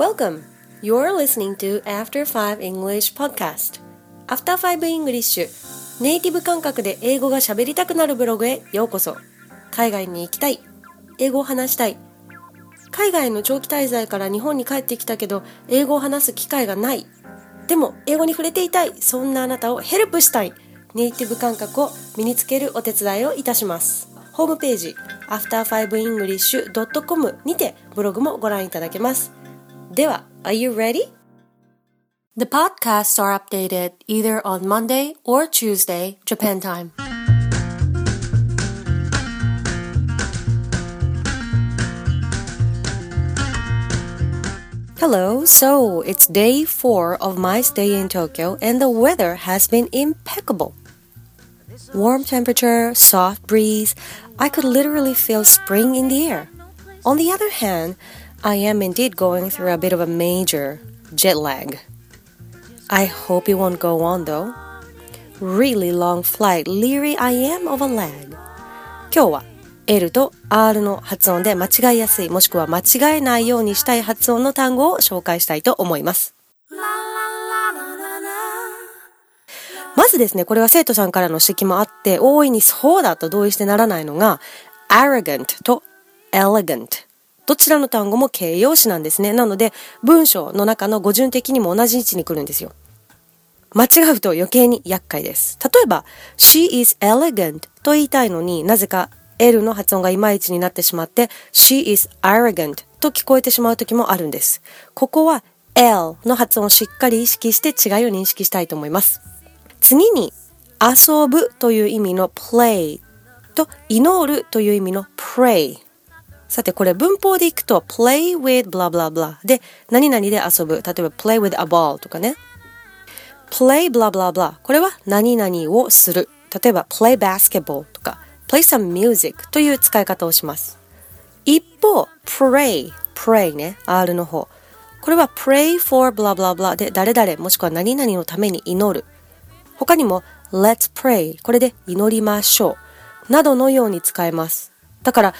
Welcome! You're listening to After 5 English Podcast. After 5 English ネイティブ感覚で英語が喋りたくなるブログへようこそ。海外に行きたい。英語を話したい。海外の長期滞在から日本に帰ってきたけど、英語を話す機会がない。でも、英語に触れていたい。そんなあなたをヘルプしたい。ネイティブ感覚を身につけるお手伝いをいたします。ホームページ after5english.com にてブログもご覧いただけます。では、Are you ready? The podcasts are updated either on Monday or Tuesday, Japan time. Hello, so it's day four of my stay in Tokyo and the weather has been impeccable. Warm temperature, soft breeze, I could literally feel spring in the air. On the other hand, I am indeed going through a bit of a major jet lag. I hope it won't go on though. Really long flight, leery I am of a lag. 今日は L と R の発音で間違いやすいもしくは間違えないようにしたい発音の単語を紹介したいと思います。まずですね、これは生徒さんからの指摘もあって、大いにそうだと同意してならないのが、arrogant と elegant。どちらの単語も形容詞なんですね。なので、文章の中の語順的にも同じ位置に来るんですよ。間違うと余計に厄介です。例えば、she is elegant と言いたいのになぜか L の発音がいまいちになってしまって、she is arrogant と聞こえてしまう時もあるんです。ここは L の発音をしっかり意識して違いを認識したいと思います。次に、遊ぶという意味の play と祈るという意味の pray。さて、これ文法でいくと play with blah blah blah で何々で遊ぶ。例えば play with a ball とかね。play blah blah blah これは何々をする。例えば play basketball とか play some music という使い方をします。一方、pray pray ね、R の方。これは pray for blah blah blah で誰々もしくは何々のために祈る。他にも let's pray これで祈りましょうなどのように使えます。だから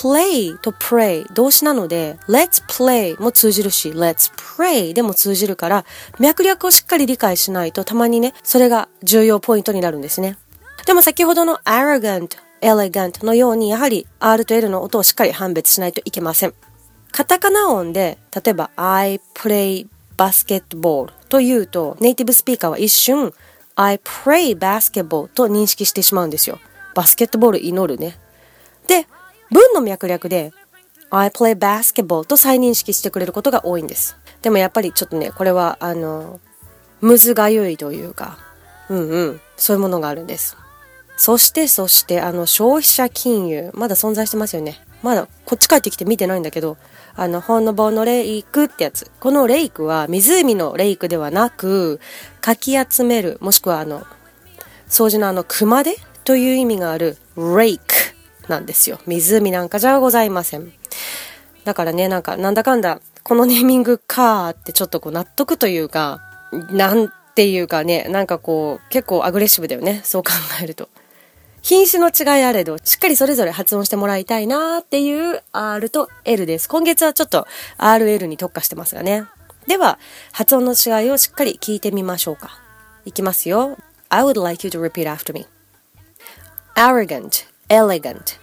play と pray 動詞なので let's play も通じるし let's pray でも通じるから脈略をしっかり理解しないとたまにねそれが重要ポイントになるんですね。でも先ほどの arrogant elegant のようにやはり R と L の音をしっかり判別しないといけません。カタカナ音で例えば I play basketball というとネイティブスピーカーは一瞬 I pray basketball と認識してしまうんですよ。バスケットボール祈るね。で、文の脈略で I play basketball と再認識してくれることが多いんです。でもやっぱりちょっとね、これはあの、むずがゆいというか、うんうん、そういうものがあるんです。そしてそして、あの、消費者金融、まだ存在してますよね。まだこっち帰ってきて見てないんだけど、あの、ほのぼのレイクってやつ。このレイクは湖のレイクではなく、かき集める、もしくはあの、掃除のあの、熊手という意味があるレイクなんですよ。湖なんかじゃございません。だからね、なんか、なんだかんだ、このネーミングかーってちょっとこう納得というか、なんていうかね、なんかこう、結構アグレッシブだよね。そう考えると。品種の違いあれど、しっかりそれぞれ発音してもらいたいなーっていう R と L です。今月はちょっと RL に特化してますがね。では、発音の違いをしっかり聞いてみましょうか。いきますよ。I would like you to repeat after me. arrogant, elegant.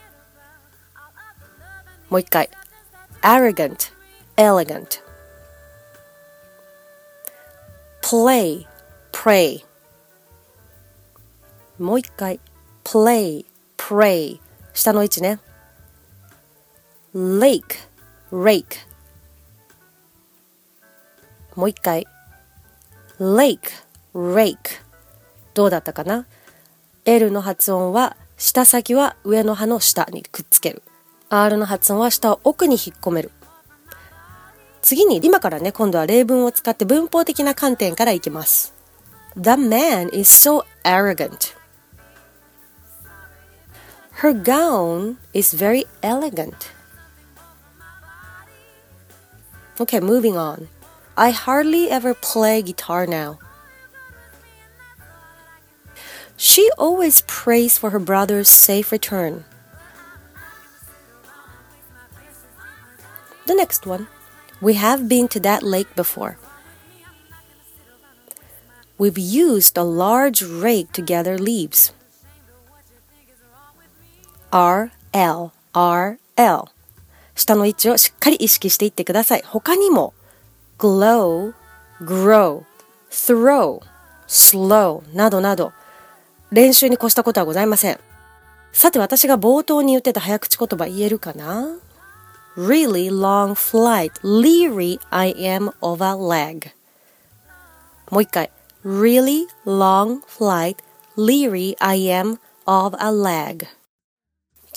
もう一回。arrogant, elegant. play, pray. もう一回。play, pray 下の位置ね lake, rake もう一回 lake, rake どうだったかな L の発音は下先は上の歯の下にくっつける R の発音は下を奥に引っ込める次に今からね今度は例文を使って文法的な観点からいきます The man is so arrogant Her gown is very elegant. Okay, moving on. I hardly ever play guitar now. She always prays for her brother's safe return. Next one. We have been to that lake before. We've used a large rake to gather leaves. R, L, R, L 下の位置をしっかり意識していってください。他にも glow, grow, throw, slow などなど練習に越したことはございません。さて私が冒頭に言ってた早口言葉言えるかな ?really long flight, leery I am of a leg もう一回 really long flight, leery I am of a leg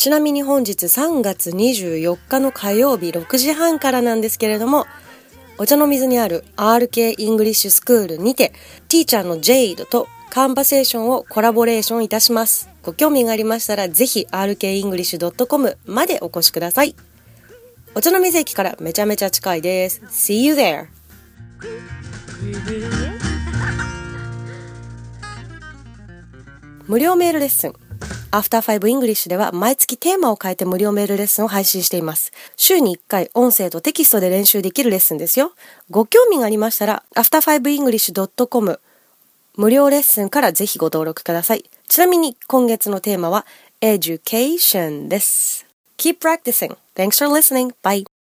ちなみに本日3月24日の火曜日6時半からなんですけれども、お茶の水にある RK イングリッシュスクールにて、ティーチャーのジェイドとカンバセーションをコラボレーションいたします。ご興味がありましたら、ぜひ rkenglish.com までお越しください。お茶の水駅からめちゃめちゃ近いです。See you there! 無料メールレッスン。After 5 English では毎月テーマを変えて無料メールレッスンを配信しています。週に1回音声とテキストで練習できるレッスンですよ。ご興味がありましたら after5english.com 無料レッスンからぜひご登録ください。ちなみに今月のテーマは Education です。Keep practicing. Thanks for listening. Bye.